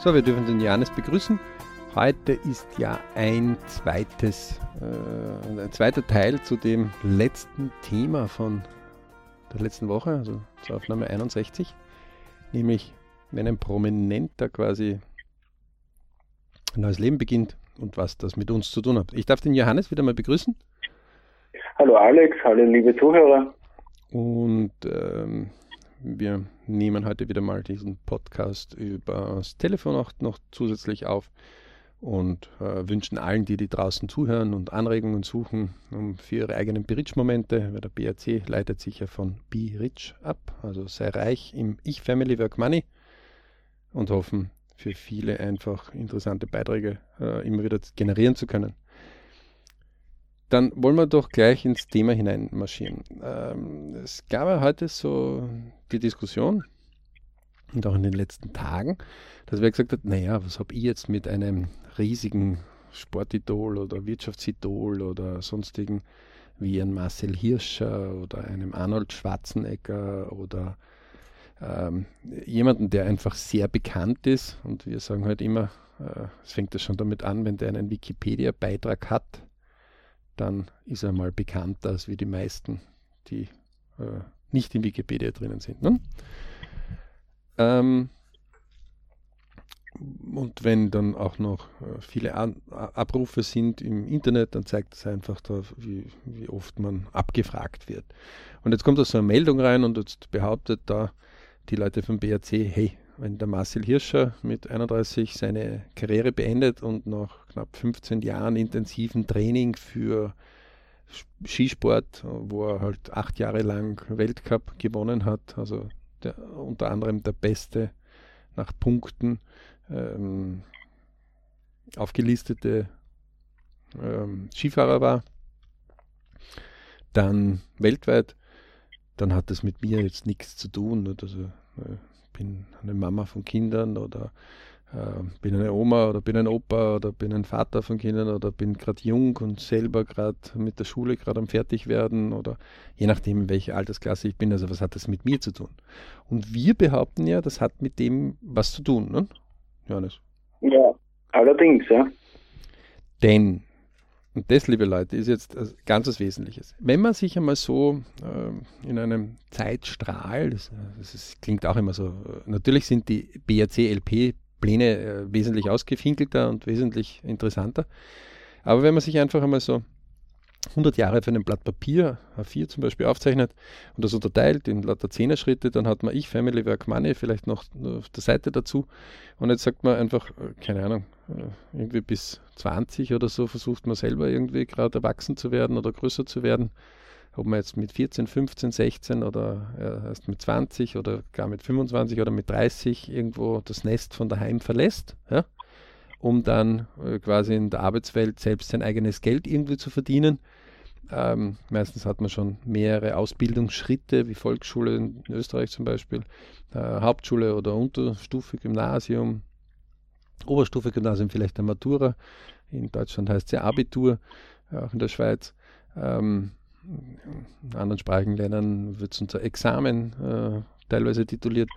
So, wir dürfen den Johannes begrüßen. Heute ist ja ein zweites, äh, ein zweiter Teil zu dem letzten Thema von der letzten Woche, also zur Aufnahme 61, nämlich wenn ein Prominenter quasi ein neues Leben beginnt und was das mit uns zu tun hat. Ich darf den Johannes wieder mal begrüßen. Hallo Alex, hallo liebe Zuhörer. Und ähm, wir nehmen heute wieder mal diesen Podcast über das Telefon auch noch zusätzlich auf und äh, wünschen allen, die, die draußen zuhören und Anregungen suchen um, für ihre eigenen Be-Rich-Momente, weil der BRC leitet sich ja von Be Rich ab, also sei reich im Ich Family Work Money und hoffen für viele einfach interessante Beiträge äh, immer wieder generieren zu können. Dann wollen wir doch gleich ins Thema hineinmarschieren. Ähm, es gab ja heute so die Diskussion und auch in den letzten Tagen, dass wer gesagt hat, naja, was habe ich jetzt mit einem riesigen Sportidol oder Wirtschaftsidol oder sonstigen wie ein Marcel Hirscher oder einem Arnold Schwarzenegger oder ähm, jemanden, der einfach sehr bekannt ist. Und wir sagen halt immer, äh, es fängt ja schon damit an, wenn der einen Wikipedia-Beitrag hat, dann ist er mal bekannter als wie die meisten, die äh, nicht in Wikipedia drinnen sind. Ne? Ähm, und wenn dann auch noch äh, viele An Abrufe sind im Internet, dann zeigt es einfach, da, wie, wie, oft man abgefragt wird. Und jetzt kommt da so eine Meldung rein und jetzt behauptet da die Leute vom BRC, hey, wenn der Marcel Hirscher mit 31 seine Karriere beendet und nach knapp 15 Jahren intensiven Training für Skisport, wo er halt acht Jahre lang Weltcup gewonnen hat, also der, unter anderem der beste nach Punkten ähm, aufgelistete ähm, Skifahrer war, dann weltweit, dann hat das mit mir jetzt nichts zu tun. Also äh, bin eine Mama von Kindern oder äh, bin eine Oma oder bin ein Opa oder bin ein Vater von Kindern oder bin gerade jung und selber gerade mit der Schule gerade am Fertigwerden oder je nachdem, in welcher Altersklasse ich bin. Also was hat das mit mir zu tun? Und wir behaupten ja, das hat mit dem was zu tun, ne? Johannes? Ja, allerdings, ja. Denn und das, liebe Leute, ist jetzt ganz was Wesentliches. Wenn man sich einmal so äh, in einem Zeitstrahl, das, das ist, klingt auch immer so, natürlich sind die BRC-LP-Pläne äh, wesentlich ausgefinkelter und wesentlich interessanter. Aber wenn man sich einfach einmal so 100 Jahre für ein Blatt Papier, A4 zum Beispiel, aufzeichnet und das unterteilt in lauter Zehner-Schritte, dann hat man ich, Family, Work, Money, vielleicht noch auf der Seite dazu. Und jetzt sagt man einfach, äh, keine Ahnung, äh, irgendwie bis 20 oder so versucht man selber irgendwie gerade erwachsen zu werden oder größer zu werden. Ob man jetzt mit 14, 15, 16 oder erst mit 20 oder gar mit 25 oder mit 30 irgendwo das Nest von daheim verlässt. Ja? um dann äh, quasi in der Arbeitswelt selbst sein eigenes Geld irgendwie zu verdienen. Ähm, meistens hat man schon mehrere Ausbildungsschritte, wie Volksschule in Österreich zum Beispiel, äh, Hauptschule oder Unterstufe, Gymnasium, Oberstufe, Gymnasium, vielleicht der Matura. In Deutschland heißt es ja Abitur, auch in der Schweiz. Ähm, in anderen sprachigen Ländern wird es unter Examen äh, teilweise tituliert,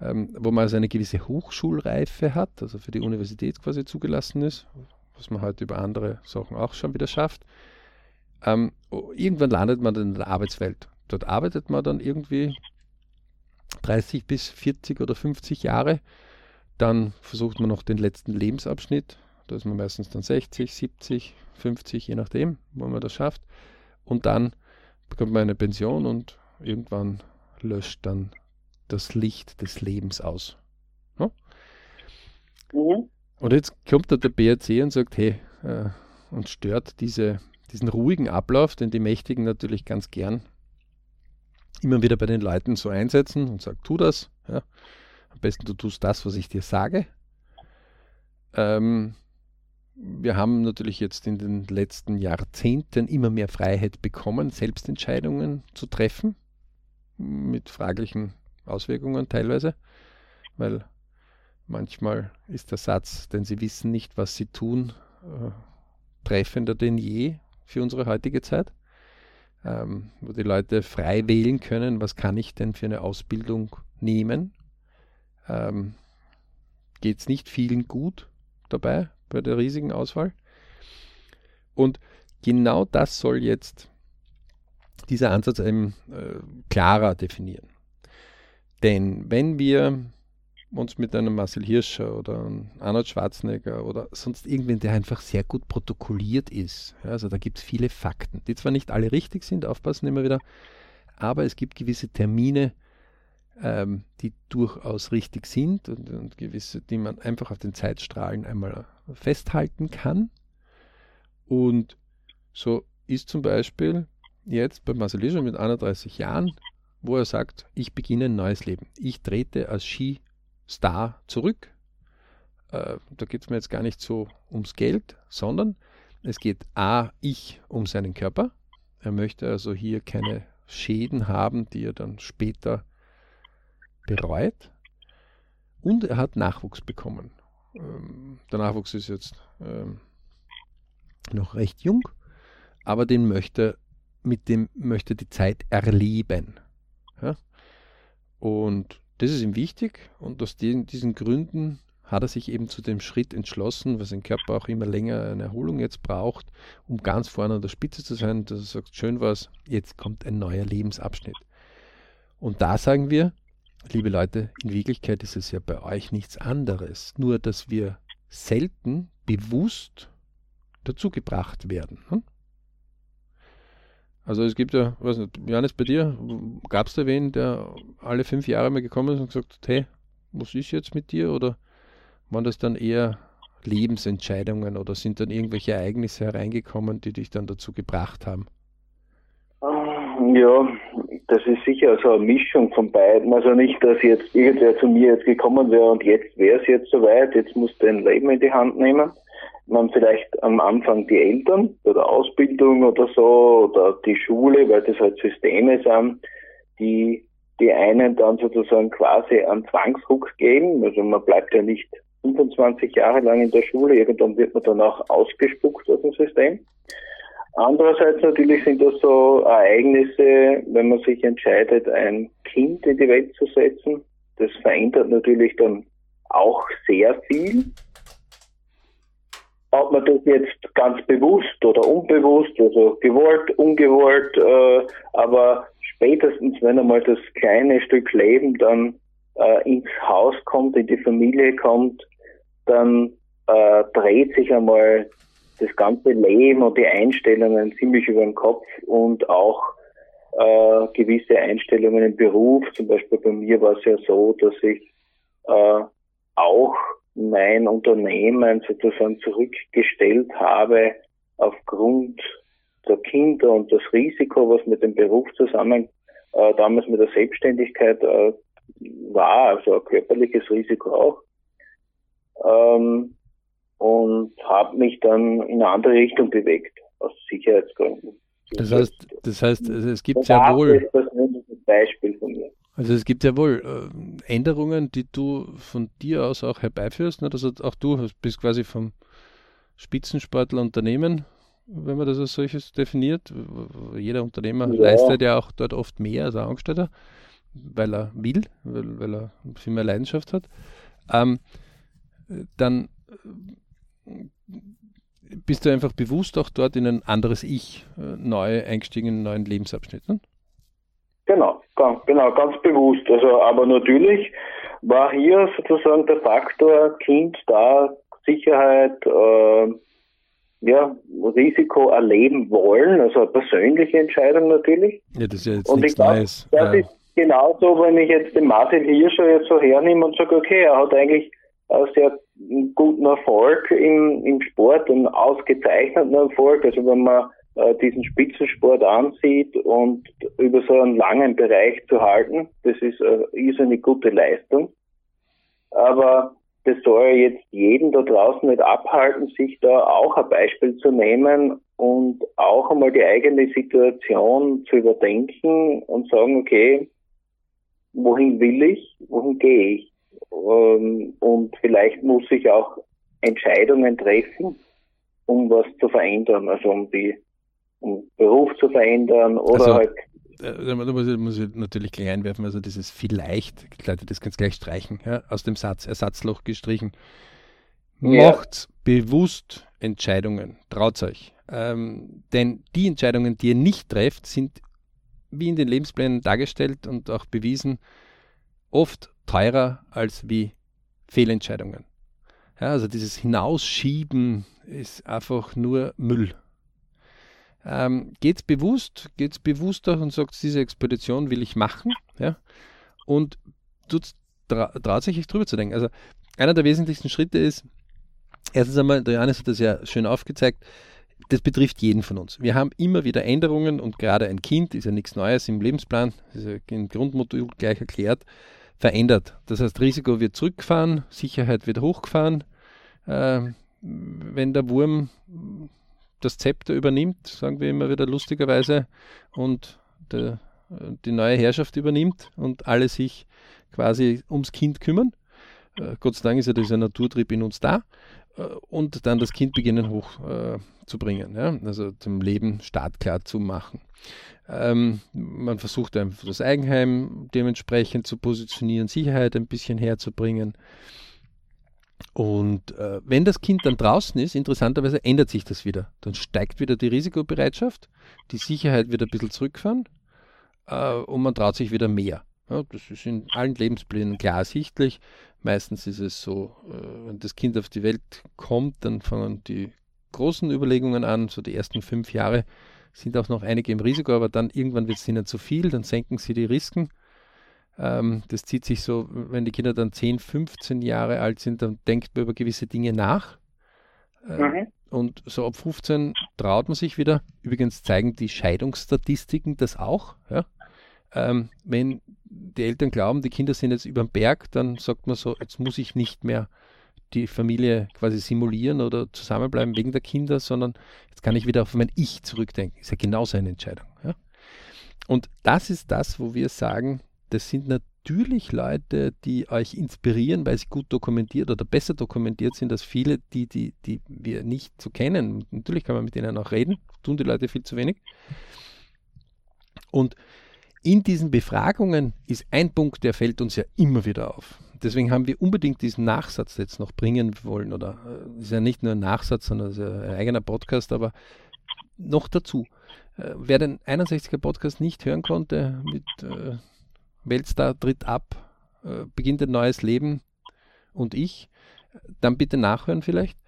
ähm, wo man also eine gewisse Hochschulreife hat, also für die Universität quasi zugelassen ist, was man heute über andere Sachen auch schon wieder schafft. Ähm, irgendwann landet man dann in der Arbeitswelt. Dort arbeitet man dann irgendwie 30 bis 40 oder 50 Jahre. Dann versucht man noch den letzten Lebensabschnitt. Da ist man meistens dann 60, 70, 50, je nachdem, wo man das schafft. Und dann bekommt man eine Pension und irgendwann löscht dann das Licht des Lebens aus. Ja? Mhm. Und jetzt kommt da der BRC und sagt, hey, äh, und stört diese diesen ruhigen Ablauf, den die Mächtigen natürlich ganz gern immer wieder bei den Leuten so einsetzen und sagen, tu das. Ja. Am besten du tust das, was ich dir sage. Ähm, wir haben natürlich jetzt in den letzten Jahrzehnten immer mehr Freiheit bekommen, Selbstentscheidungen zu treffen, mit fraglichen Auswirkungen teilweise, weil manchmal ist der Satz, denn sie wissen nicht, was sie tun, äh, treffender denn je für unsere heutige Zeit, ähm, wo die Leute frei wählen können, was kann ich denn für eine Ausbildung nehmen. Ähm, geht es nicht vielen gut dabei bei der riesigen Auswahl. Und genau das soll jetzt dieser Ansatz eben äh, klarer definieren. Denn wenn wir uns mit einem Marcel Hirscher oder einem Arnold Schwarzenegger oder sonst irgendwen, der einfach sehr gut protokolliert ist, ja, also da gibt es viele Fakten, die zwar nicht alle richtig sind, aufpassen immer wieder, aber es gibt gewisse Termine, ähm, die durchaus richtig sind und, und, gewisse, die man einfach auf den Zeitstrahlen einmal festhalten kann. Und so ist zum Beispiel jetzt bei Marcel Hirscher mit 31 Jahren, wo er sagt, ich beginne ein neues Leben. Ich trete als Skistar zurück. Äh, da geht es mir jetzt gar nicht so ums Geld, sondern es geht A, ich um seinen Körper. Er möchte also hier keine Schäden haben, die er dann später bereut. Und er hat Nachwuchs bekommen. Ähm, der Nachwuchs ist jetzt ähm, noch recht jung, aber den möchte, mit dem möchte die Zeit erleben. Und das ist ihm wichtig und aus diesen Gründen hat er sich eben zu dem Schritt entschlossen, weil sein Körper auch immer länger eine Erholung jetzt braucht, um ganz vorne an der Spitze zu sein, dass er sagt, schön was, jetzt kommt ein neuer Lebensabschnitt. Und da sagen wir, liebe Leute, in Wirklichkeit ist es ja bei euch nichts anderes, nur dass wir selten bewusst dazu gebracht werden. Hm? Also es gibt ja, was nicht, Johannes, bei dir, gab es da wen, der alle fünf Jahre mal gekommen ist und gesagt hat, hey, was ist jetzt mit dir? Oder waren das dann eher Lebensentscheidungen oder sind dann irgendwelche Ereignisse hereingekommen, die dich dann dazu gebracht haben? Ja, das ist sicher so eine Mischung von beiden. Also nicht, dass jetzt irgendwer zu mir jetzt gekommen wäre und jetzt wäre es jetzt soweit, jetzt muss dein Leben in die Hand nehmen man vielleicht am Anfang die Eltern bei der Ausbildung oder so oder die Schule, weil das halt Systeme sind, die die einen dann sozusagen quasi einen Zwangsruck geben. Also man bleibt ja nicht 25 Jahre lang in der Schule, irgendwann wird man dann auch ausgespuckt aus dem System. Andererseits natürlich sind das so Ereignisse, wenn man sich entscheidet, ein Kind in die Welt zu setzen. Das verändert natürlich dann auch sehr viel ob man das jetzt ganz bewusst oder unbewusst, also gewollt, ungewollt, äh, aber spätestens, wenn einmal das kleine Stück Leben dann äh, ins Haus kommt, in die Familie kommt, dann äh, dreht sich einmal das ganze Leben und die Einstellungen ziemlich über den Kopf und auch äh, gewisse Einstellungen im Beruf. Zum Beispiel bei mir war es ja so, dass ich äh, auch mein Unternehmen sozusagen zurückgestellt habe aufgrund der Kinder und das Risiko, was mit dem Beruf zusammen äh, damals mit der Selbstständigkeit äh, war, also ein körperliches Risiko auch. Ähm, und habe mich dann in eine andere Richtung bewegt, aus Sicherheitsgründen. Das heißt, das heißt, es gibt ja wohl. Also es gibt ja wohl äh, Änderungen, die du von dir aus auch herbeiführst. Ne? Also auch du bist quasi vom Spitzensportler Unternehmen, wenn man das als solches definiert. Jeder Unternehmer ja. leistet ja auch dort oft mehr als ein Angestellter, weil er will, weil, weil er viel mehr Leidenschaft hat. Ähm, dann bist du einfach bewusst auch dort in ein anderes Ich äh, neu eingestiegen, in einen neuen Lebensabschnitt. Ne? Genau, genau, ganz bewusst. Also, aber natürlich war hier sozusagen der Faktor Kind da, Sicherheit, äh, ja, Risiko erleben wollen, also eine persönliche Entscheidung natürlich. Ja, das ist ja jetzt und nichts ich glaub, Neues. Das ja. ist genauso, wenn ich jetzt den Martin Hirscher jetzt so hernehme und sage, okay, er hat eigentlich einen sehr guten Erfolg im, im Sport, einen ausgezeichneten Erfolg. Also wenn man äh, diesen Spitzensport ansieht und über so einen langen Bereich zu halten. Das ist, äh, ist eine gute Leistung. Aber das soll jetzt jeden da draußen nicht abhalten, sich da auch ein Beispiel zu nehmen und auch einmal die eigene Situation zu überdenken und sagen, okay, wohin will ich, wohin gehe ich? Ähm, und vielleicht muss ich auch Entscheidungen treffen, um was zu verändern, also um die um Beruf zu verändern oder also, halt. da muss ich, muss ich natürlich gleich einwerfen, also dieses vielleicht, Leute, das kannst du gleich streichen, ja, aus dem Satz, Ersatzloch gestrichen. Ja. Macht bewusst Entscheidungen, traut euch. Ähm, denn die Entscheidungen, die ihr nicht trefft, sind wie in den Lebensplänen dargestellt und auch bewiesen, oft teurer als wie Fehlentscheidungen. Ja, also dieses Hinausschieben ist einfach nur Müll. Ähm, geht's bewusst, geht's bewusster und sagt, diese Expedition will ich machen, ja, und tut, tra traut sich drüber zu denken. Also einer der wesentlichsten Schritte ist, erstens einmal, der Johannes hat das ja schön aufgezeigt, das betrifft jeden von uns. Wir haben immer wieder Änderungen und gerade ein Kind ist ja nichts Neues im Lebensplan, ist ja im Grundmodul gleich erklärt, verändert. Das heißt, Risiko wird zurückgefahren, Sicherheit wird hochgefahren. Äh, wenn der Wurm das Zepter übernimmt, sagen wir immer wieder lustigerweise, und der, die neue Herrschaft übernimmt und alle sich quasi ums Kind kümmern. Äh, Gott sei Dank ist ja dieser Naturtrieb in uns da. Äh, und dann das Kind beginnen hochzubringen, äh, ja? also zum Leben startklar zu machen. Ähm, man versucht einfach das Eigenheim dementsprechend zu positionieren, Sicherheit ein bisschen herzubringen. Und äh, wenn das Kind dann draußen ist, interessanterweise ändert sich das wieder. Dann steigt wieder die Risikobereitschaft, die Sicherheit wird ein bisschen zurückfahren äh, und man traut sich wieder mehr. Ja, das ist in allen Lebensplänen klar ersichtlich. Meistens ist es so, äh, wenn das Kind auf die Welt kommt, dann fangen die großen Überlegungen an. So die ersten fünf Jahre sind auch noch einige im Risiko, aber dann irgendwann wird es ihnen zu viel, dann senken sie die Risiken. Ähm, das zieht sich so, wenn die Kinder dann 10, 15 Jahre alt sind, dann denkt man über gewisse Dinge nach. Äh, mhm. Und so ab 15 traut man sich wieder. Übrigens zeigen die Scheidungsstatistiken das auch. Ja? Ähm, wenn die Eltern glauben, die Kinder sind jetzt über den Berg, dann sagt man so, jetzt muss ich nicht mehr die Familie quasi simulieren oder zusammenbleiben wegen der Kinder, sondern jetzt kann ich wieder auf mein Ich zurückdenken. Ist ja genau seine Entscheidung. Ja? Und das ist das, wo wir sagen, das sind natürlich Leute, die euch inspirieren, weil sie gut dokumentiert oder besser dokumentiert sind als viele, die, die, die wir nicht so kennen. Natürlich kann man mit denen auch reden, tun die Leute viel zu wenig. Und in diesen Befragungen ist ein Punkt, der fällt uns ja immer wieder auf. Deswegen haben wir unbedingt diesen Nachsatz jetzt noch bringen wollen. Oder äh, ist ja nicht nur ein Nachsatz, sondern ist ja ein eigener Podcast, aber noch dazu. Äh, wer den 61er Podcast nicht hören konnte, mit äh, Weltstar tritt ab, äh, beginnt ein neues Leben und ich, dann bitte nachhören vielleicht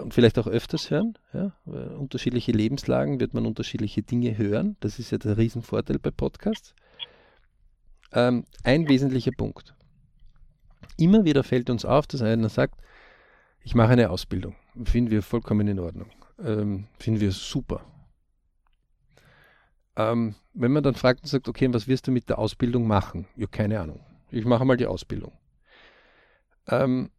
und vielleicht auch öfters hören. Ja? Unterschiedliche Lebenslagen wird man unterschiedliche Dinge hören. Das ist ja der Riesenvorteil bei Podcasts. Ähm, ein wesentlicher Punkt. Immer wieder fällt uns auf, dass einer sagt, ich mache eine Ausbildung. Finden wir vollkommen in Ordnung. Ähm, finden wir super. Ähm, wenn man dann fragt und sagt, okay, was wirst du mit der Ausbildung machen? Ja, keine Ahnung. Ich mache mal die Ausbildung. Ähm,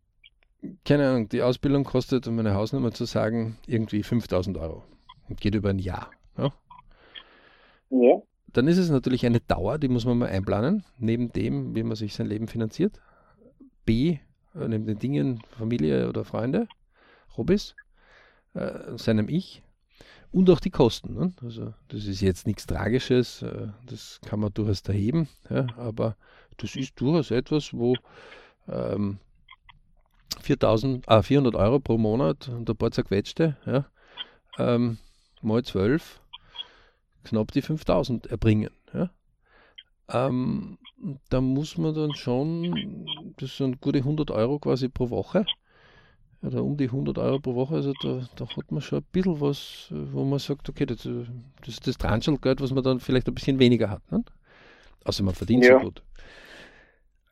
keine Ahnung, die Ausbildung kostet, um meine Hausnummer zu sagen, irgendwie 5000 Euro und geht über ein Jahr. Ja? ja. Dann ist es natürlich eine Dauer, die muss man mal einplanen, neben dem, wie man sich sein Leben finanziert. B, äh, neben den Dingen Familie oder Freunde, Hobbys, äh, seinem Ich und auch die Kosten. Ne? Also das ist jetzt nichts Tragisches, äh, das kann man durchaus erheben, ja, aber das ist durchaus etwas, wo ähm, 4000, ah, 400 Euro pro Monat und ein paar zerquetschte, ja, ähm, mal 12, knapp die 5000 erbringen. Ja. Ähm, da muss man dann schon, das sind gute 100 Euro quasi pro Woche, oder um die 100 Euro pro Woche, also da, da hat man schon ein bisschen was, wo man sagt, okay, das, das ist das Transchelgeld, was man dann vielleicht ein bisschen weniger hat. Ne? Außer man verdient ja. so gut.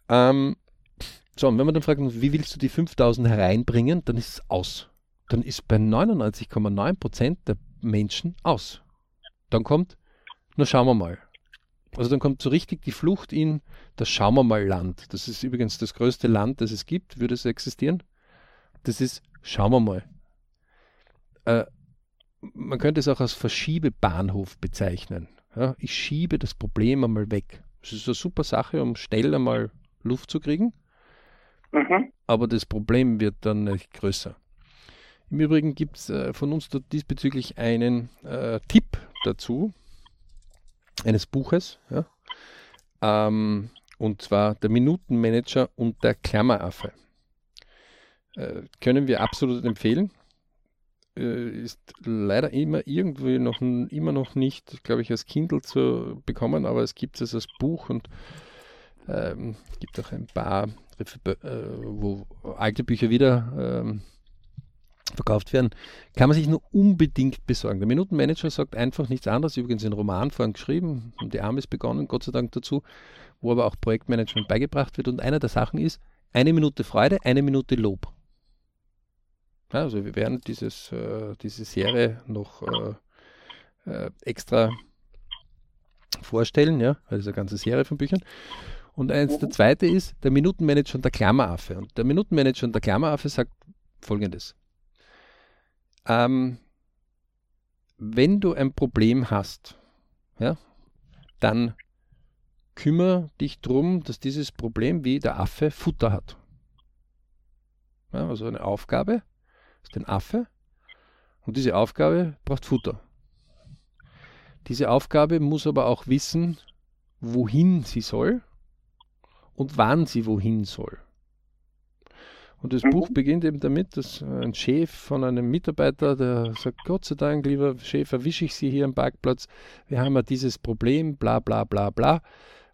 Ähm, so, und wenn man dann fragt, wie willst du die 5000 hereinbringen, dann ist es aus. Dann ist bei 99,9% der Menschen aus. Dann kommt, na schauen wir mal. Also dann kommt so richtig die Flucht in das Schauen wir mal Land. Das ist übrigens das größte Land, das es gibt, würde es existieren. Das ist, schauen wir mal. Äh, man könnte es auch als Verschiebebahnhof bezeichnen. Ja, ich schiebe das Problem einmal weg. Das ist eine super Sache, um schnell einmal Luft zu kriegen. Mhm. Aber das Problem wird dann nicht größer. Im Übrigen gibt es äh, von uns diesbezüglich einen äh, Tipp dazu. eines Buches, ja? ähm, und zwar der Minutenmanager und der Klammeraffe. Äh, können wir absolut empfehlen. Äh, ist leider immer irgendwie noch immer noch nicht, glaube ich, als Kindle zu bekommen, aber es gibt es als Buch und ähm, gibt auch ein paar, äh, wo alte Bücher wieder ähm, verkauft werden, kann man sich nur unbedingt besorgen. Der Minutenmanager sagt einfach nichts anderes, übrigens in Roman vorhin geschrieben, und die Arme ist begonnen, Gott sei Dank dazu, wo aber auch Projektmanagement beigebracht wird. Und einer der Sachen ist, eine Minute Freude, eine Minute Lob. Ja, also wir werden dieses, äh, diese Serie noch äh, äh, extra vorstellen, ja, also eine ganze Serie von Büchern. Und eins, der zweite ist der Minutenmanager und der Klammeraffe. Und der Minutenmanager und der Klammeraffe sagt folgendes. Ähm, wenn du ein Problem hast, ja, dann kümmere dich darum, dass dieses Problem wie der Affe Futter hat. Ja, also eine Aufgabe ist ein Affe und diese Aufgabe braucht Futter. Diese Aufgabe muss aber auch wissen, wohin sie soll und wann sie wohin soll. Und das mhm. Buch beginnt eben damit, dass ein Chef von einem Mitarbeiter, der sagt, Gott sei Dank, lieber Chef, erwische ich Sie hier am Parkplatz, wir haben ja dieses Problem, bla bla bla bla.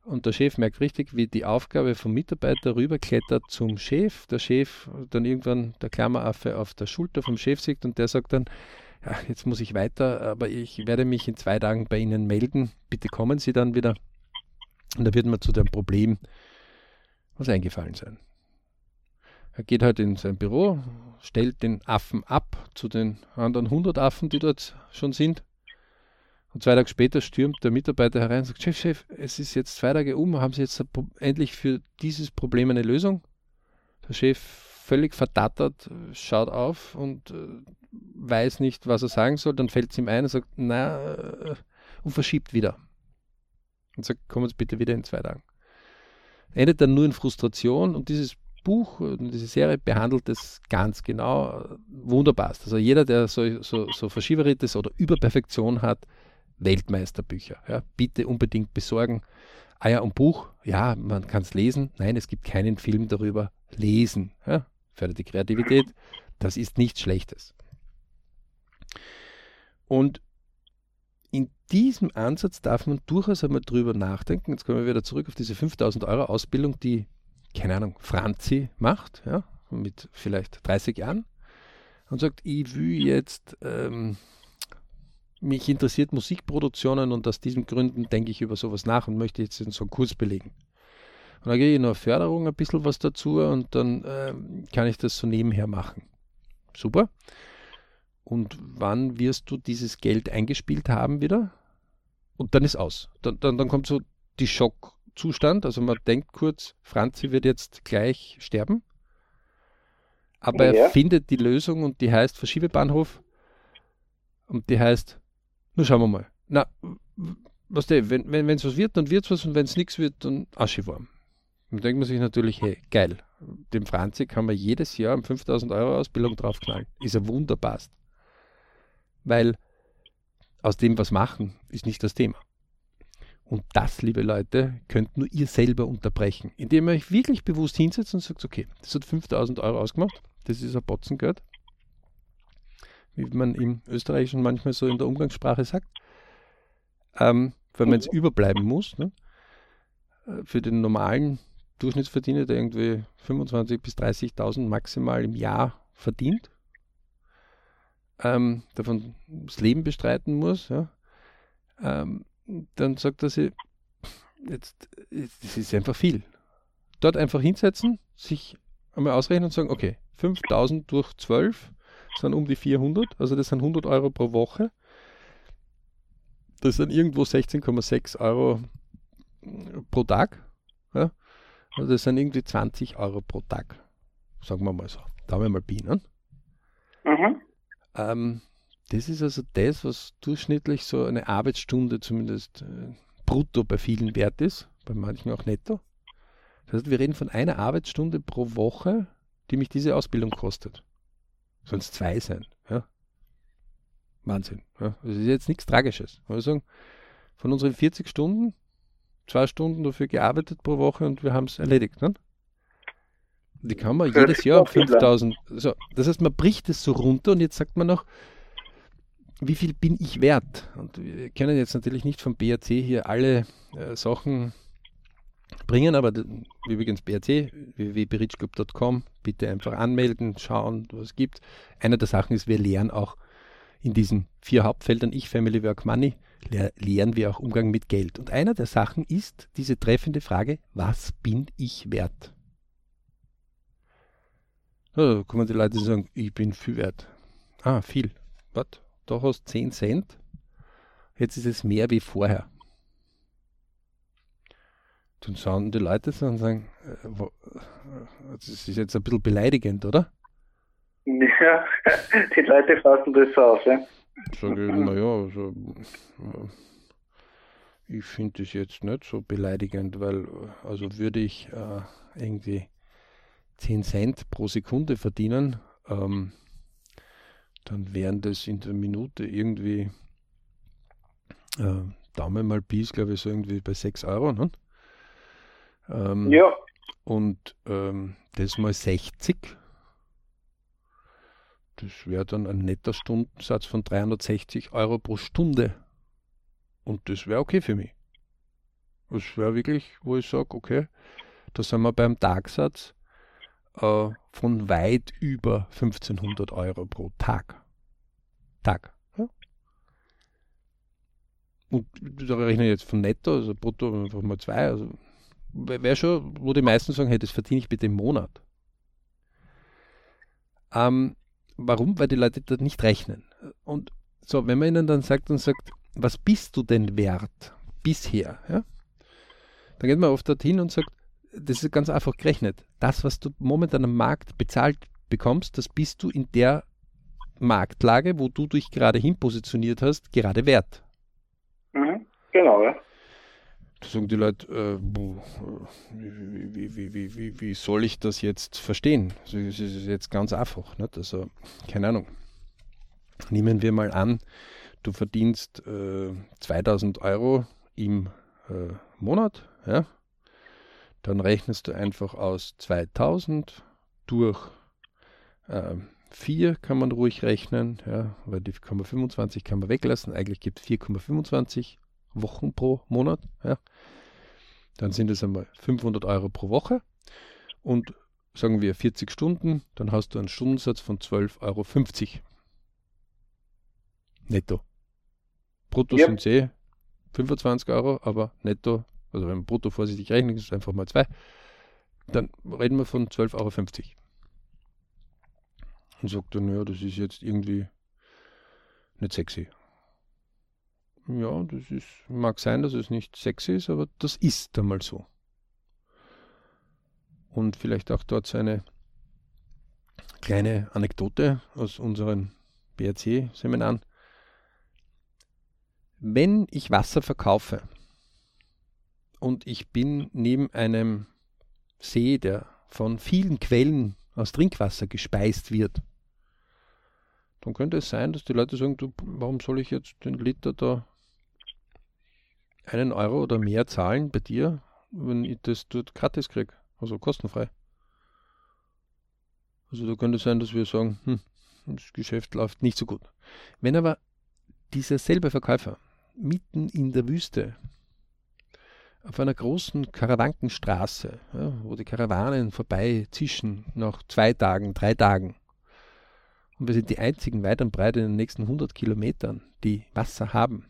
Und der Chef merkt richtig, wie die Aufgabe vom Mitarbeiter rüberklettert zum Chef. Der Chef dann irgendwann der Klammeraffe auf der Schulter vom Chef sieht und der sagt dann, ja, jetzt muss ich weiter, aber ich werde mich in zwei Tagen bei Ihnen melden. Bitte kommen Sie dann wieder. Und da wird man zu dem Problem was eingefallen sein. Er geht halt in sein Büro, stellt den Affen ab zu den anderen 100 Affen, die dort schon sind. Und zwei Tage später stürmt der Mitarbeiter herein und sagt, Chef, Chef, es ist jetzt zwei Tage um, haben Sie jetzt endlich für dieses Problem eine Lösung? Der Chef völlig verdattert, schaut auf und äh, weiß nicht, was er sagen soll. Dann fällt es ihm ein und sagt, na, äh, und verschiebt wieder. Und sagt, kommen Sie bitte wieder in zwei Tagen. Endet dann nur in Frustration und dieses Buch, diese Serie behandelt es ganz genau, wunderbar. Also jeder, der so, so, so Verschieberitis oder Überperfektion hat, Weltmeisterbücher. Ja, bitte unbedingt besorgen. Ja, und Buch, ja, man kann es lesen. Nein, es gibt keinen Film darüber. Lesen. Ja, fördert die Kreativität. Das ist nichts Schlechtes. Und in diesem Ansatz darf man durchaus einmal drüber nachdenken. Jetzt kommen wir wieder zurück auf diese 5000 Euro Ausbildung, die keine Ahnung, Franzi macht, ja, mit vielleicht 30 Jahren und sagt, ich will jetzt, ähm, mich interessiert Musikproduktionen und aus diesen Gründen denke ich über sowas nach und möchte jetzt so einen Kurs belegen. Und dann gehe ich noch Förderung ein bisschen was dazu und dann ähm, kann ich das so nebenher machen. Super. Und wann wirst du dieses Geld eingespielt haben wieder? Und dann ist aus. Dann, dann, dann kommt so die Schock, Zustand. Also man denkt kurz, Franzi wird jetzt gleich sterben. Aber ja. er findet die Lösung und die heißt Verschiebebahnhof. Und die heißt, nur schauen wir mal. Na, was der, wenn es wenn, was wird, dann wird es was und wenn es nichts wird, dann Aschiwarm. Dann denkt man sich natürlich, hey, geil, dem Franzi kann man jedes Jahr um 5000 Euro Ausbildung draufknallen. Ist ja wunderbar. Weil aus dem was machen, ist nicht das Thema. Und das, liebe Leute, könnt nur ihr selber unterbrechen, indem ihr euch wirklich bewusst hinsetzt und sagt, okay, das hat 5000 Euro ausgemacht, das ist ein Botzengeld, wie man im Österreichischen manchmal so in der Umgangssprache sagt, ähm, weil man es überbleiben muss. Ne? Äh, für den normalen Durchschnittsverdiener, der irgendwie 25.000 bis 30.000 maximal im Jahr verdient, ähm, davon das Leben bestreiten muss, ja, ähm, dann sagt er sie, jetzt, das ist einfach viel. Dort einfach hinsetzen, sich einmal ausrechnen und sagen, okay, 5000 durch 12 sind um die 400, also das sind 100 Euro pro Woche. Das sind irgendwo 16,6 Euro pro Tag. Ja? Also das sind irgendwie 20 Euro pro Tag. Sagen wir mal so. Da haben wir mal Bienen. Mhm. Ähm, das ist also das, was durchschnittlich so eine Arbeitsstunde zumindest äh, brutto bei vielen wert ist, bei manchen auch netto. Das heißt, wir reden von einer Arbeitsstunde pro Woche, die mich diese Ausbildung kostet. Sollen es zwei sein. Ja? Wahnsinn. Ja? Das ist jetzt nichts Tragisches. Sagen, von unseren 40 Stunden, zwei Stunden dafür gearbeitet pro Woche und wir haben es erledigt. Ne? Die kann man jedes Jahr 5000. So, das heißt, man bricht es so runter und jetzt sagt man noch, wie viel bin ich wert? Und wir können jetzt natürlich nicht vom BRC hier alle äh, Sachen bringen, aber übrigens BRC, www.berichclub.com, bitte einfach anmelden, schauen, was es gibt. Eine der Sachen ist, wir lernen auch in diesen vier Hauptfeldern Ich, Family, Work, Money, lernen wir auch Umgang mit Geld. Und einer der Sachen ist diese treffende Frage, was bin ich wert? Da kommen die Leute die sagen, ich bin viel wert. Ah, viel. Was? Da hast 10 Cent. Jetzt ist es mehr wie vorher. Dann schauen die Leute so und sagen, äh, das ist jetzt ein bisschen beleidigend, oder? Ja, die Leute fassen das so auf, ja. Sage ich, naja, also, ich finde das jetzt nicht so beleidigend, weil, also würde ich äh, irgendwie 10 Cent pro Sekunde verdienen, ähm, dann wären das in der Minute irgendwie, äh, Daumen mal bis, glaube ich, so irgendwie bei 6 Euro. Ne? Ähm, ja. Und ähm, das mal 60, das wäre dann ein netter Stundensatz von 360 Euro pro Stunde. Und das wäre okay für mich. Das wäre wirklich, wo ich sage, okay, da sind wir beim Tagsatz äh, von weit über 1500 Euro pro Tag. Tag. Und da rechne ich jetzt von netto, also brutto einfach mal zwei. Also wäre schon, wo die meisten sagen, hey, das verdiene ich bitte im Monat. Ähm, warum? Weil die Leute da nicht rechnen. Und so, wenn man ihnen dann sagt und sagt, was bist du denn wert bisher? Ja? Dann geht man oft dorthin und sagt, das ist ganz einfach gerechnet. Das, was du momentan am Markt bezahlt bekommst, das bist du in der Marktlage, wo du dich gerade hin positioniert hast, gerade wert. Mhm, genau, ja. Da sagen die Leute, äh, wie, wie, wie, wie, soll ich das jetzt verstehen? Also, es ist jetzt ganz einfach. Nicht? Also, keine Ahnung. Nehmen wir mal an, du verdienst äh, 2000 Euro im äh, Monat. Ja? Dann rechnest du einfach aus 2000 durch äh, 4 kann man ruhig rechnen, ja, weil die 25 kann man weglassen. Eigentlich gibt es 4,25 Wochen pro Monat. Ja. Dann sind es einmal 500 Euro pro Woche und sagen wir 40 Stunden, dann hast du einen Stundensatz von 12,50 Euro. Netto. Brutto ja. sind eh 25 Euro, aber netto also wenn man brutto vorsichtig rechnet, ist es einfach mal 2, dann reden wir von 12,50 Euro. Und sagt dann, ja, das ist jetzt irgendwie nicht sexy. Ja, das ist, mag sein, dass es nicht sexy ist, aber das ist einmal so. Und vielleicht auch dort eine kleine Anekdote aus unseren BRC-Seminaren. Wenn ich Wasser verkaufe, und ich bin neben einem See, der von vielen Quellen aus Trinkwasser gespeist wird, dann könnte es sein, dass die Leute sagen, du, warum soll ich jetzt den Liter da einen Euro oder mehr zahlen bei dir, wenn ich das dort gratis kriege, also kostenfrei. Also da könnte es sein, dass wir sagen, hm, das Geschäft läuft nicht so gut. Wenn aber dieser selbe Verkäufer mitten in der Wüste auf einer großen Karawankenstraße, ja, wo die Karawanen vorbei zischen nach zwei Tagen, drei Tagen. Und wir sind die einzigen weit und breit in den nächsten 100 Kilometern, die Wasser haben.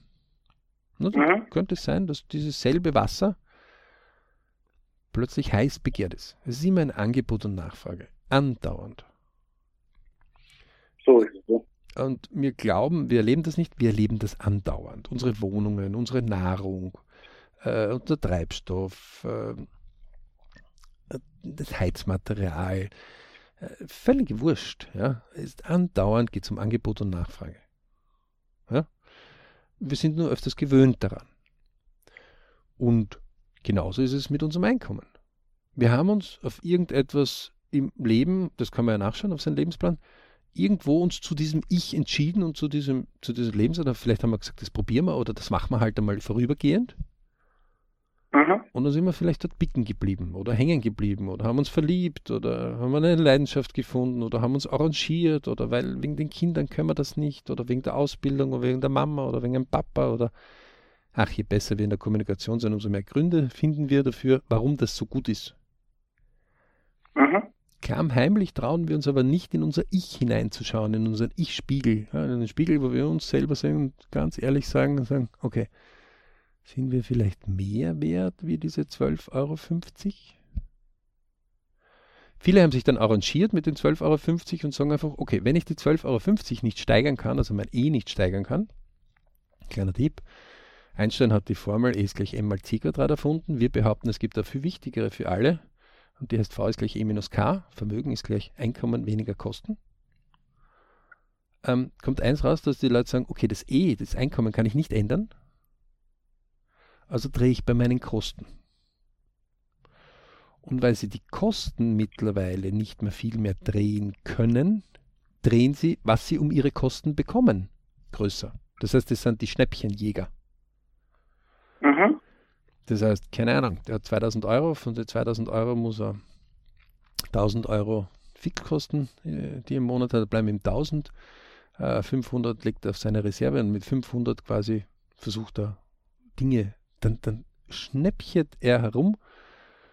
Na, mhm. könnte es sein, dass dieses selbe Wasser plötzlich heiß begehrt ist. Es ist immer ein Angebot und Nachfrage. Andauernd. So ist es. Und wir glauben, wir erleben das nicht, wir erleben das andauernd. Unsere Wohnungen, unsere Nahrung, äh, und der Treibstoff, äh, das Heizmaterial, äh, völlig wurscht. Ja? Ist andauernd geht es um Angebot und Nachfrage. Ja? Wir sind nur öfters gewöhnt daran. Und genauso ist es mit unserem Einkommen. Wir haben uns auf irgendetwas im Leben, das kann man ja nachschauen, auf seinen Lebensplan, irgendwo uns zu diesem Ich entschieden und zu diesem, zu diesem Lebens, oder vielleicht haben wir gesagt, das probieren wir oder das machen wir halt einmal vorübergehend. Mhm. Und dann sind wir vielleicht dort bicken geblieben oder hängen geblieben oder haben uns verliebt oder haben eine Leidenschaft gefunden oder haben uns arrangiert oder weil wegen den Kindern können wir das nicht oder wegen der Ausbildung oder wegen der Mama oder wegen dem Papa oder ach, je besser wir in der Kommunikation sind, umso mehr Gründe finden wir dafür, warum das so gut ist. Mhm. Klammheimlich trauen wir uns aber nicht in unser Ich hineinzuschauen, in unseren Ich-Spiegel, ja, in den Spiegel, wo wir uns selber sehen und ganz ehrlich sagen und sagen, okay, sind wir vielleicht mehr wert wie diese 12,50 Euro? Viele haben sich dann arrangiert mit den 12,50 Euro und sagen einfach, okay, wenn ich die 12,50 Euro nicht steigern kann, also mein E nicht steigern kann, kleiner Tipp, Einstein hat die Formel E ist gleich m mal c Quadrat erfunden. Wir behaupten, es gibt eine viel wichtigere für alle und die heißt V ist gleich E minus K. Vermögen ist gleich Einkommen weniger Kosten. Ähm, kommt eins raus, dass die Leute sagen, okay, das E, das Einkommen kann ich nicht ändern, also drehe ich bei meinen Kosten. Und weil sie die Kosten mittlerweile nicht mehr viel mehr drehen können, drehen sie, was sie um ihre Kosten bekommen, größer. Das heißt, das sind die Schnäppchenjäger. Mhm. Das heißt, keine Ahnung, der hat 2000 Euro, von den 2000 Euro muss er 1000 Euro Fixkosten, äh, die im Monat hat, bleiben ihm 1000. 500 legt er auf seine Reserve und mit 500 quasi versucht er Dinge dann, dann schnäppchet er herum,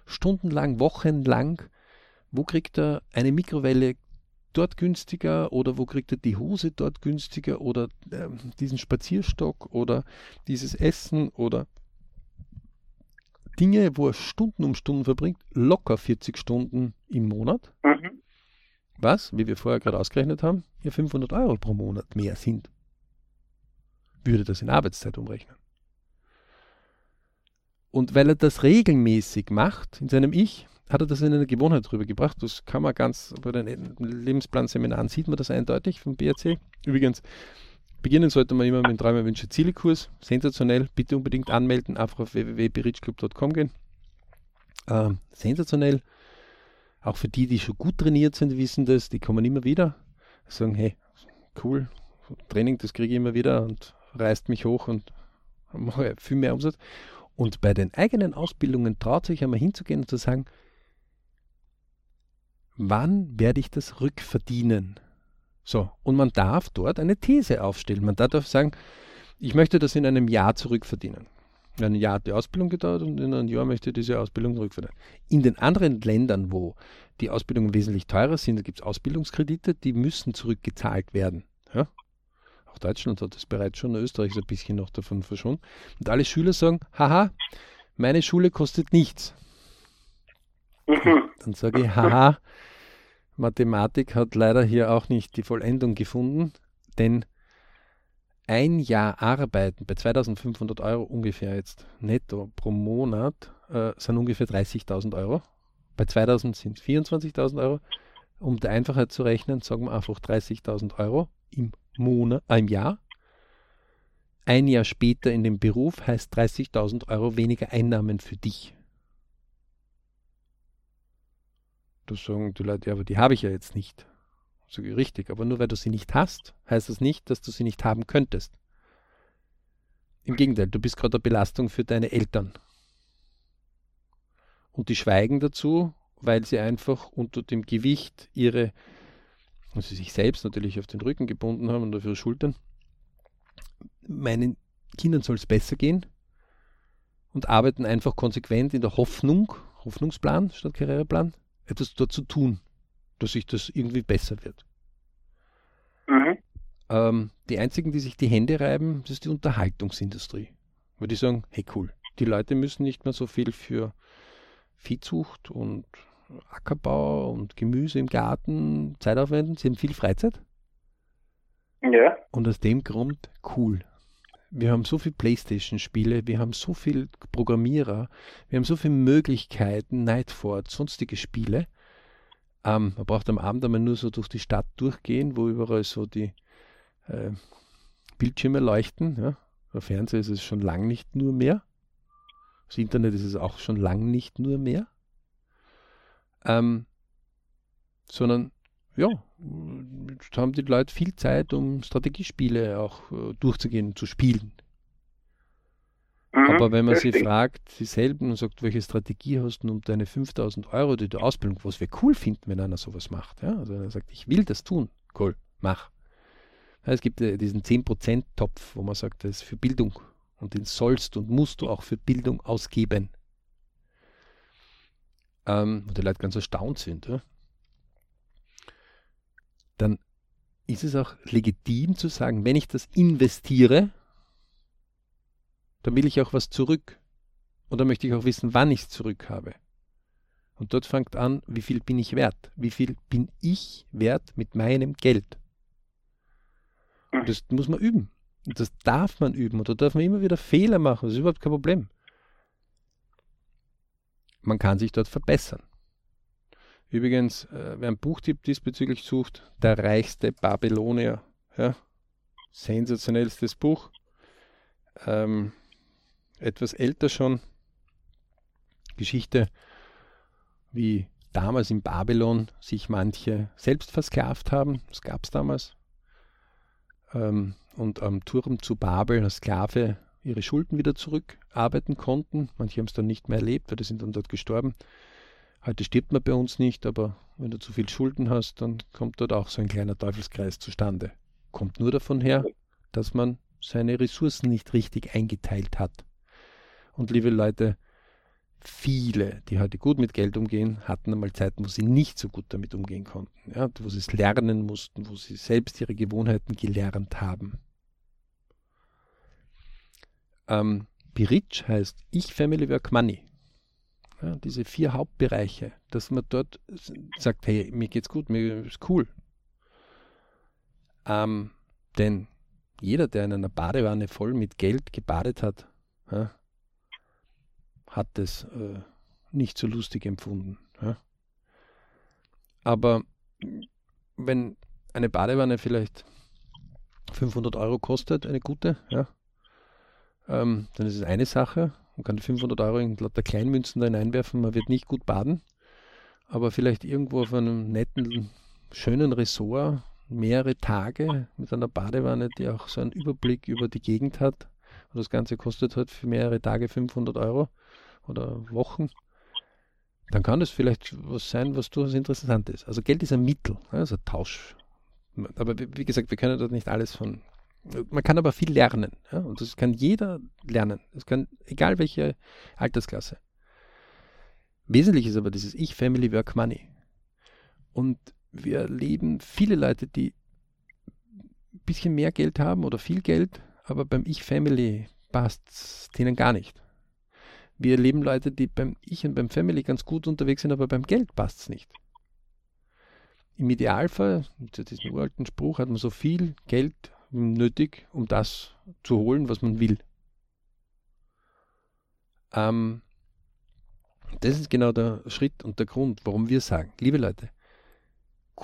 stundenlang, wochenlang. Wo kriegt er eine Mikrowelle dort günstiger oder wo kriegt er die Hose dort günstiger oder äh, diesen Spazierstock oder dieses Essen oder Dinge, wo er Stunden um Stunden verbringt, locker 40 Stunden im Monat. Mhm. Was, wie wir vorher gerade ausgerechnet haben, ja 500 Euro pro Monat mehr sind. Würde das in Arbeitszeit umrechnen. Und weil er das regelmäßig macht in seinem Ich, hat er das in eine Gewohnheit rübergebracht. Das kann man ganz bei den Lebensplanseminaren sieht man das eindeutig vom BRC. Übrigens, beginnen sollte man immer mit dem Träume, Wünsche, Ziele Kurs. Sensationell. Bitte unbedingt anmelden. Einfach auf www.berichclub.com gehen. Ähm, sensationell. Auch für die, die schon gut trainiert sind, wissen das. Die kommen immer wieder. Sagen, hey, cool. Training, das kriege ich immer wieder und reißt mich hoch und mache viel mehr Umsatz. Und bei den eigenen Ausbildungen traut sich einmal hinzugehen und zu sagen, wann werde ich das rückverdienen? So, und man darf dort eine These aufstellen. Man darf sagen, ich möchte das in einem Jahr zurückverdienen. Ein Jahr hat die Ausbildung gedauert und in einem Jahr möchte ich diese Ausbildung zurückverdienen. In den anderen Ländern, wo die Ausbildungen wesentlich teurer sind, gibt es Ausbildungskredite, die müssen zurückgezahlt werden. Ja? Auch Deutschland hat es bereits schon, Österreich ist ein bisschen noch davon verschont. Und alle Schüler sagen, haha, meine Schule kostet nichts. Mhm. Dann sage ich, haha, Mathematik hat leider hier auch nicht die Vollendung gefunden, denn ein Jahr Arbeiten bei 2500 Euro ungefähr jetzt netto pro Monat äh, sind ungefähr 30.000 Euro. Bei 2000 sind es 24.000 Euro. Um der Einfachheit zu rechnen, sagen wir einfach 30.000 Euro im Monat, äh, im Jahr. Ein Jahr später in dem Beruf heißt 30.000 Euro weniger Einnahmen für dich. Das sagen die Leute, ja, aber die habe ich ja jetzt nicht. So richtig, aber nur weil du sie nicht hast, heißt das nicht, dass du sie nicht haben könntest. Im Gegenteil, du bist gerade eine Belastung für deine Eltern. Und die schweigen dazu, weil sie einfach unter dem Gewicht ihre und sie sich selbst natürlich auf den Rücken gebunden haben und auf ihre Schultern. Meinen Kindern soll es besser gehen und arbeiten einfach konsequent in der Hoffnung, Hoffnungsplan statt Karriereplan, etwas dort zu tun, dass sich das irgendwie besser wird. Mhm. Ähm, die einzigen, die sich die Hände reiben, das ist die Unterhaltungsindustrie. Weil die sagen, hey cool, die Leute müssen nicht mehr so viel für Viehzucht und Ackerbau und Gemüse im Garten Zeit aufwenden. Sie haben viel Freizeit. Ja. Und aus dem Grund cool. Wir haben so viele Playstation-Spiele, wir haben so viele Programmierer, wir haben so viele Möglichkeiten, Nightfort, sonstige Spiele. Ähm, man braucht am Abend einmal nur so durch die Stadt durchgehen, wo überall so die äh, Bildschirme leuchten. Ja. Der Fernseher ist es schon lang nicht nur mehr. Das Internet ist es auch schon lang nicht nur mehr. Ähm, sondern ja, jetzt haben die Leute viel Zeit, um Strategiespiele auch äh, durchzugehen und zu spielen. Mhm, Aber wenn man sie fragt, sie selber und sagt, welche Strategie hast du um deine 5000 Euro, die du Ausbildung, was wir cool finden, wenn einer sowas macht. Ja? Also er sagt, ich will das tun. Cool, mach. Ja, es gibt äh, diesen 10%-Topf, wo man sagt, das ist für Bildung und den sollst und musst du auch für Bildung ausgeben. Ähm, und die Leute ganz erstaunt sind. Ja? Dann ist es auch legitim zu sagen, wenn ich das investiere, dann will ich auch was zurück. Und dann möchte ich auch wissen, wann ich es zurück habe. Und dort fängt an, wie viel bin ich wert? Wie viel bin ich wert mit meinem Geld? Und das muss man üben. Und das darf man üben. Und da darf man immer wieder Fehler machen. Das ist überhaupt kein Problem. Man kann sich dort verbessern. Übrigens, äh, wer ein Buchtipp diesbezüglich sucht, der reichste Babylonier. Ja? Sensationellstes Buch. Ähm, etwas älter schon. Geschichte, wie damals in Babylon sich manche selbst versklavt haben. Das gab es damals. Ähm, und am Turm zu Babel als Sklave ihre Schulden wieder zurückarbeiten konnten. Manche haben es dann nicht mehr erlebt, weil die sind dann dort gestorben. Heute stirbt man bei uns nicht, aber wenn du zu viel Schulden hast, dann kommt dort auch so ein kleiner Teufelskreis zustande. Kommt nur davon her, dass man seine Ressourcen nicht richtig eingeteilt hat. Und liebe Leute, viele, die heute gut mit Geld umgehen, hatten einmal Zeiten, wo sie nicht so gut damit umgehen konnten, ja, wo sie es lernen mussten, wo sie selbst ihre Gewohnheiten gelernt haben. Ähm, Be Rich heißt Ich, Family, Work, Money. Ja, diese vier Hauptbereiche, dass man dort sagt, hey, mir geht's gut, mir ist cool. Ähm, denn jeder, der in einer Badewanne voll mit Geld gebadet hat, ja, hat es äh, nicht so lustig empfunden. Ja. Aber wenn eine Badewanne vielleicht 500 Euro kostet, eine gute, ja, ähm, dann ist es eine Sache. Man kann die 500 Euro in lauter Kleinmünzen da hineinwerfen, man wird nicht gut baden. Aber vielleicht irgendwo auf einem netten, schönen Ressort mehrere Tage mit einer Badewanne, die auch so einen Überblick über die Gegend hat. Und das Ganze kostet halt für mehrere Tage 500 Euro oder Wochen, dann kann das vielleicht was sein, was durchaus interessant ist. Also Geld ist ein Mittel, also Tausch. Aber wie gesagt, wir können dort nicht alles von. Man kann aber viel lernen. Ja? Und das kann jeder lernen. Das kann, egal welche Altersklasse. Wesentlich ist aber dieses Ich, Family, Work, Money. Und wir erleben viele Leute, die ein bisschen mehr Geld haben oder viel Geld, aber beim Ich, Family passt es denen gar nicht. Wir erleben Leute, die beim Ich und beim Family ganz gut unterwegs sind, aber beim Geld passt es nicht. Im Idealfall, mit diesem uralten Spruch, hat man so viel Geld nötig, um das zu holen, was man will. Ähm, das ist genau der Schritt und der Grund, warum wir sagen, liebe Leute,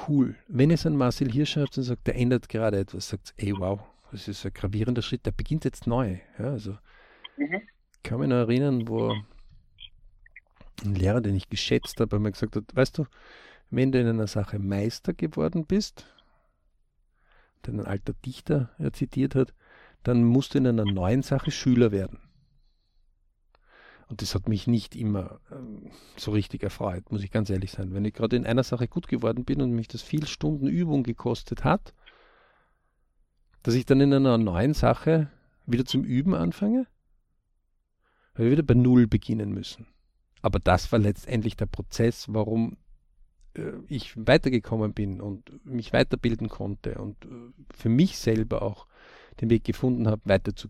cool, wenn es an Marcel Hirsch habt und sagt, der ändert gerade etwas, sagt, ey wow, das ist ein gravierender Schritt, der beginnt jetzt neu. Ja, also mhm kann mich noch erinnern, wo ein Lehrer, den ich geschätzt habe, mir gesagt hat, weißt du, wenn du in einer Sache Meister geworden bist, den ein alter Dichter er zitiert hat, dann musst du in einer neuen Sache Schüler werden. Und das hat mich nicht immer ähm, so richtig erfreut, muss ich ganz ehrlich sein. Wenn ich gerade in einer Sache gut geworden bin und mich das viel Stunden Übung gekostet hat, dass ich dann in einer neuen Sache wieder zum Üben anfange, weil wir wieder bei Null beginnen müssen. Aber das war letztendlich der Prozess, warum ich weitergekommen bin und mich weiterbilden konnte und äh, für mich selber auch den Weg gefunden habe, weiter zu,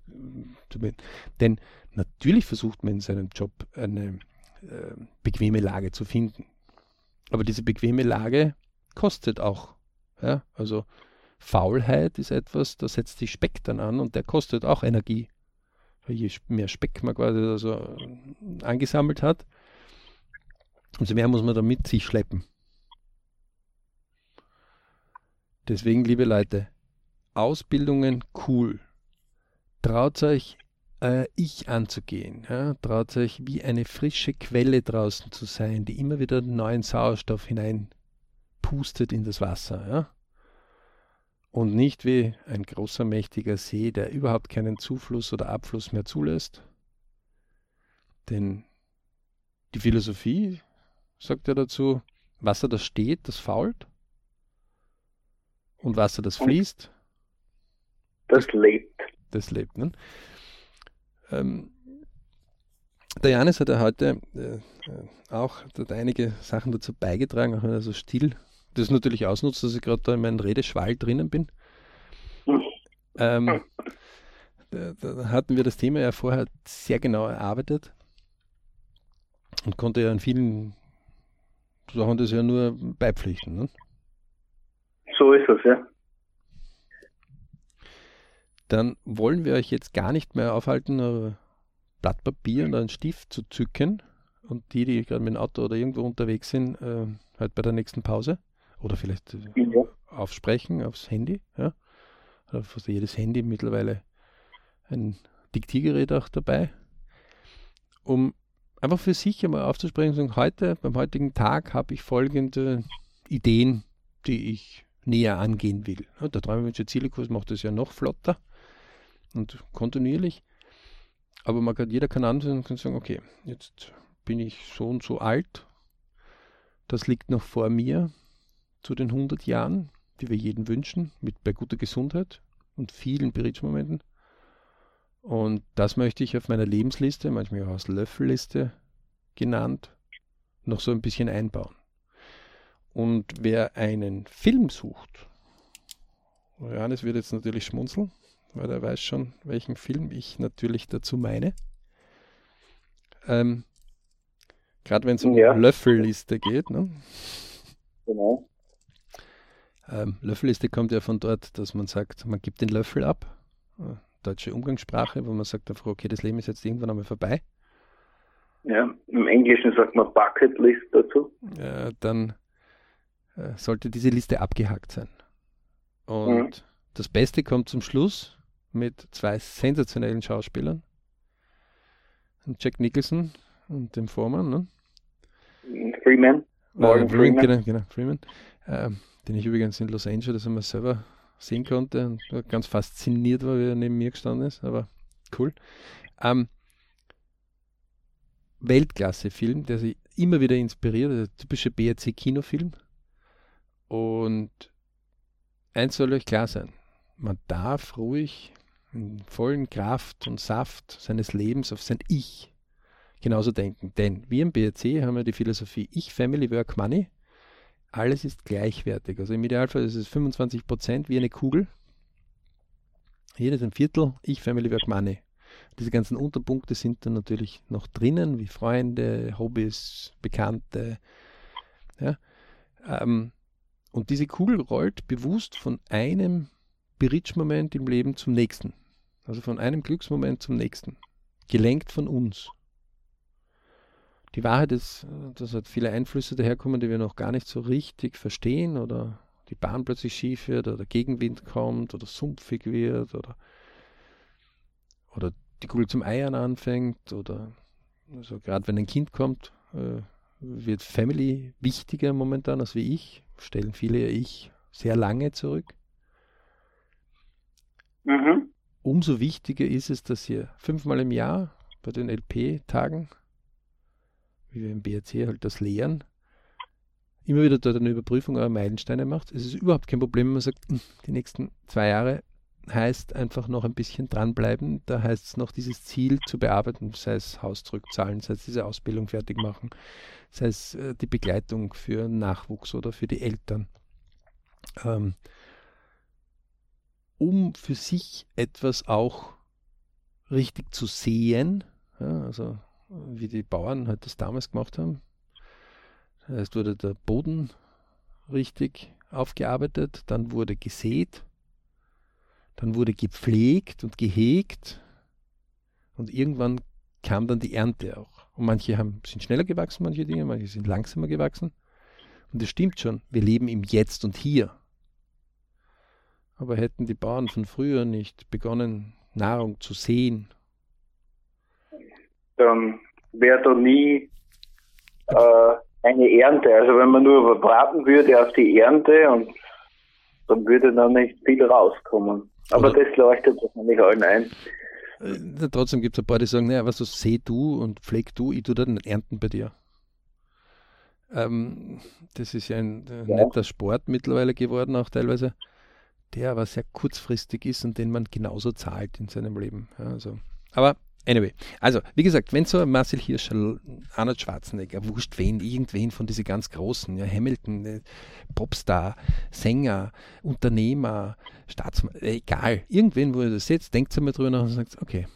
zu bilden. Denn natürlich versucht man in seinem Job eine äh, bequeme Lage zu finden. Aber diese bequeme Lage kostet auch. Ja? Also Faulheit ist etwas, da setzt sich Speck dann an und der kostet auch Energie je mehr Speck man quasi also angesammelt hat, umso mehr muss man da mit sich schleppen. Deswegen, liebe Leute, Ausbildungen cool. Traut euch, äh, ich anzugehen. Ja? Traut euch, wie eine frische Quelle draußen zu sein, die immer wieder neuen Sauerstoff hineinpustet in das Wasser. Ja? und nicht wie ein großer, mächtiger See, der überhaupt keinen Zufluss oder Abfluss mehr zulässt. Denn die Philosophie sagt ja dazu, Wasser, das steht, das fault. Und Wasser, das fließt. Das lebt. Das lebt. Ne? Ähm, der Janis hat ja heute äh, äh auch hat einige Sachen dazu beigetragen, auch wenn er so still das natürlich ausnutzt, dass ich gerade da in meinem Redeschwall drinnen bin. Ähm, da, da, hatten wir das Thema ja vorher sehr genau erarbeitet und konnte ja in vielen Sachen das ja nur beipflichten. Ne? So ist es, ja. Dann wollen wir euch jetzt gar nicht mehr aufhalten, ein Blatt Papier und einen Stift zu zücken und die, die gerade mit dem Auto oder irgendwo unterwegs sind, äh, halt bei der nächsten Pause oder vielleicht äh, ja. aufsprechen aufs Handy. Ja? Oder fast jedes Handy mittlerweile ein Diktiergerät auch dabei, um einfach für sich einmal aufzusprechen und sagen, heute, beim heutigen Tag habe ich folgende Ideen, die ich näher angehen will. Der Träumerwünsche Zielekurs macht das ja noch flotter und kontinuierlich. Aber man kann, jeder kann ansehen und kann sagen, okay, jetzt bin ich so und so alt, das liegt noch vor mir, zu den 100 Jahren, die wir jeden wünschen, mit bei guter Gesundheit und vielen Berichtsmomenten. Und das möchte ich auf meiner Lebensliste, manchmal auch als Löffelliste genannt, noch so ein bisschen einbauen. Und wer einen Film sucht, Johannes wird jetzt natürlich schmunzeln, weil er weiß schon, welchen Film ich natürlich dazu meine. Ähm, Gerade wenn es um ja. Löffelliste geht. Ne? Genau. Ähm, Löffelliste kommt ja von dort, dass man sagt, man gibt den Löffel ab. Äh, deutsche Umgangssprache, wo man sagt einfach, okay, das Leben ist jetzt irgendwann einmal vorbei. Ja, im Englischen sagt man Bucketlist dazu. Äh, dann sollte diese Liste abgehakt sein. Und mhm. das Beste kommt zum Schluss mit zwei sensationellen Schauspielern. Jack Nicholson und dem Foreman, ne? Freeman. Äh, Morgan Freeman. Genau, genau, Freeman. Ähm, den ich übrigens in Los Angeles einmal selber sehen konnte und ganz fasziniert war, wie er neben mir gestanden ist, aber cool. Ähm, Weltklasse-Film, der sich immer wieder inspiriert, der typische BRC-Kinofilm. Und eins soll euch klar sein, man darf ruhig in vollen Kraft und Saft seines Lebens auf sein Ich genauso denken. Denn wir im BRC haben ja die Philosophie Ich, Family, Work, Money alles ist gleichwertig. Also im Idealfall ist es 25 Prozent wie eine Kugel. Jedes ein Viertel, ich, Family, Work, Money. Diese ganzen Unterpunkte sind dann natürlich noch drinnen, wie Freunde, Hobbys, Bekannte. Ja. Ähm, und diese Kugel rollt bewusst von einem Bridge-Moment im Leben zum nächsten. Also von einem Glücksmoment zum nächsten. Gelenkt von uns die Wahrheit ist, dass halt viele Einflüsse daherkommen, die wir noch gar nicht so richtig verstehen oder die Bahn plötzlich schief wird oder Gegenwind kommt oder sumpfig wird oder, oder die Kugel zum Eiern anfängt oder also gerade wenn ein Kind kommt, äh, wird Family wichtiger momentan als wie ich, stellen viele ja ich sehr lange zurück. Mhm. Umso wichtiger ist es, dass ihr fünfmal im Jahr bei den LP-Tagen wie wir im BRC halt das lehren, immer wieder dort eine Überprüfung eurer Meilensteine macht. Es ist überhaupt kein Problem, wenn man sagt, hm, die nächsten zwei Jahre heißt einfach noch ein bisschen dranbleiben. Da heißt es noch dieses Ziel zu bearbeiten, sei es Haus zurückzahlen, sei es diese Ausbildung fertig machen, sei es äh, die Begleitung für Nachwuchs oder für die Eltern. Ähm, um für sich etwas auch richtig zu sehen, ja, also wie die Bauern halt das damals gemacht haben. Das heißt, wurde der Boden richtig aufgearbeitet, dann wurde gesät, dann wurde gepflegt und gehegt und irgendwann kam dann die Ernte auch. Und manche haben, sind schneller gewachsen, manche Dinge, manche sind langsamer gewachsen. Und das stimmt schon, wir leben im Jetzt und Hier. Aber hätten die Bauern von früher nicht begonnen, Nahrung zu sehen dann wäre da nie äh, eine Ernte. Also wenn man nur braten würde auf die Ernte und dann würde da nicht viel rauskommen. Aber Oder das leuchtet wahrscheinlich allen ein. Äh, trotzdem gibt es ein paar, die sagen, naja, was du seh du und pfleg du, ich tue dann ernten bei dir. Ähm, das ist ja ein äh, ja. netter Sport mittlerweile geworden, auch teilweise, der aber sehr kurzfristig ist und den man genauso zahlt in seinem Leben. Ja, also. Aber Anyway, also wie gesagt, wenn so Marcel Hirscher, Arnold Schwarzenegger, wurscht wen, irgendwen von diesen ganz großen, ja, Hamilton, äh, Popstar, Sänger, Unternehmer, Staatsmann, äh, egal, irgendwen, wo ihr das seht, denkt einmal drüber nach und sagt, okay,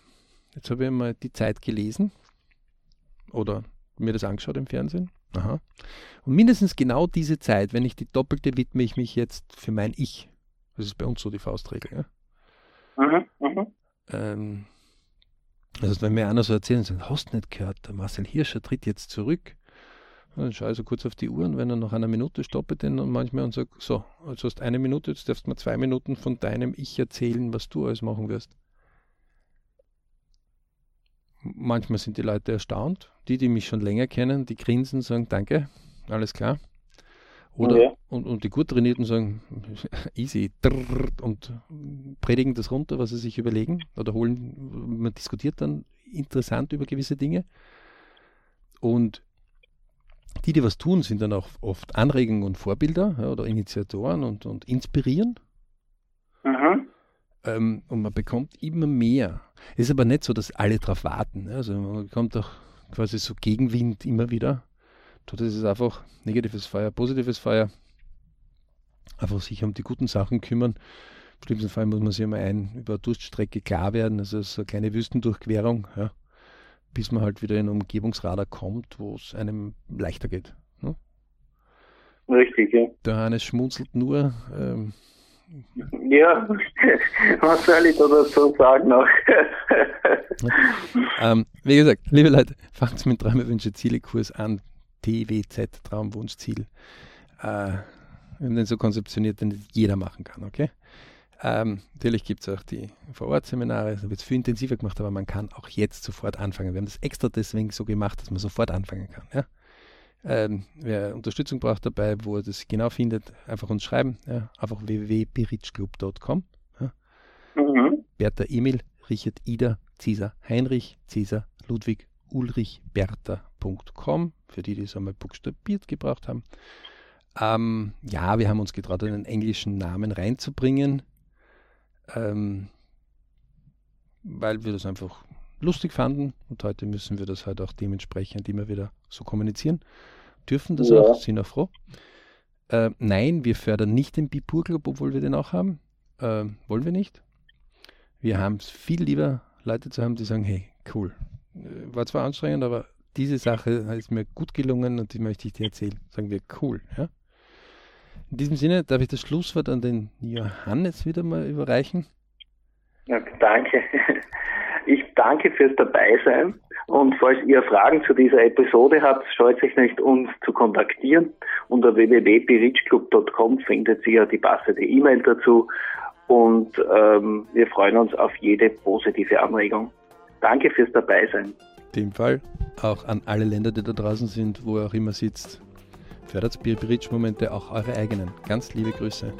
jetzt habe ich mal die Zeit gelesen oder mir das angeschaut im Fernsehen. Aha. Und mindestens genau diese Zeit, wenn ich die doppelte widme ich mich jetzt für mein Ich. Das ist bei uns so die Faustregel. Ja? Mhm, mhm. Ähm, also wenn mir einer so erzählt, sagt, hast du nicht gehört, der Marcel Hirscher tritt jetzt zurück. Und dann schaue ich so kurz auf die Uhr und wenn er nach einer Minute stoppe den dann manchmal und sage, so, jetzt hast du eine Minute, jetzt darfst du mal zwei Minuten von deinem Ich erzählen, was du alles machen wirst. Manchmal sind die Leute erstaunt. Die, die mich schon länger kennen, die grinsen, sagen, danke, alles klar. Oder ja. und, und die gut trainierten sagen, easy, und predigen das runter, was sie sich überlegen oder holen, man diskutiert dann interessant über gewisse Dinge. Und die, die was tun, sind dann auch oft Anregungen und Vorbilder ja, oder Initiatoren und, und inspirieren. Mhm. Ähm, und man bekommt immer mehr. Es ist aber nicht so, dass alle darauf warten. Also man bekommt auch quasi so Gegenwind immer wieder. Dort ist es einfach negatives Feuer, positives Feuer. Einfach sich um die guten Sachen kümmern. Im schlimmsten Fall muss man sich einmal ein über eine Durststrecke klar werden, also so eine kleine Wüstendurchquerung, ja, bis man halt wieder in einen Umgebungsradar kommt, wo es einem leichter geht. Ne? Richtig, ja. Der Hannes schmunzelt nur. Ähm, ja, was soll ich da dazu sagen noch? ähm, wie gesagt, liebe Leute, fangt mit Träume, Wünsche, Ziele Kurs an. TWZ, Traumwunschziel. Äh, wir haben den so konzeptioniert, den jeder machen kann, okay? Ähm, natürlich gibt es auch die Vorortseminare, da wird es viel intensiver gemacht, aber man kann auch jetzt sofort anfangen. Wir haben das extra deswegen so gemacht, dass man sofort anfangen kann. Ja? Ähm, wer Unterstützung braucht dabei, wo er das genau findet, einfach uns schreiben. Ja? Einfach www.berichclub.com. Ja? Mhm. Bertha Emil, Richard Ida, Cäsar Heinrich, Cäsar Ludwig Ulrich Bertha www.ecom, für die, die es einmal buchstabiert gebraucht haben. Ähm, ja, wir haben uns getraut, einen englischen Namen reinzubringen, ähm, weil wir das einfach lustig fanden und heute müssen wir das halt auch dementsprechend immer wieder so kommunizieren. Dürfen das ja. auch, sind auch froh. Äh, nein, wir fördern nicht den Bipur Club, obwohl wir den auch haben. Äh, wollen wir nicht. Wir haben es viel lieber, Leute zu haben, die sagen, hey, cool. Äh, war zwar anstrengend, aber diese Sache ist mir gut gelungen und die möchte ich dir erzählen. Sagen wir, cool. Ja? In diesem Sinne darf ich das Schlusswort an den Johannes wieder mal überreichen. Ja, danke. Ich danke fürs Dabeisein und falls ihr Fragen zu dieser Episode habt, scheut euch nicht, uns zu kontaktieren. Unter www.berichclub.com findet ihr die passende E-Mail dazu und ähm, wir freuen uns auf jede positive Anregung. Danke fürs Dabeisein. Dem Fall auch an alle Länder, die da draußen sind, wo ihr auch immer sitzt. Fördert Spirit Momente, auch eure eigenen. Ganz liebe Grüße.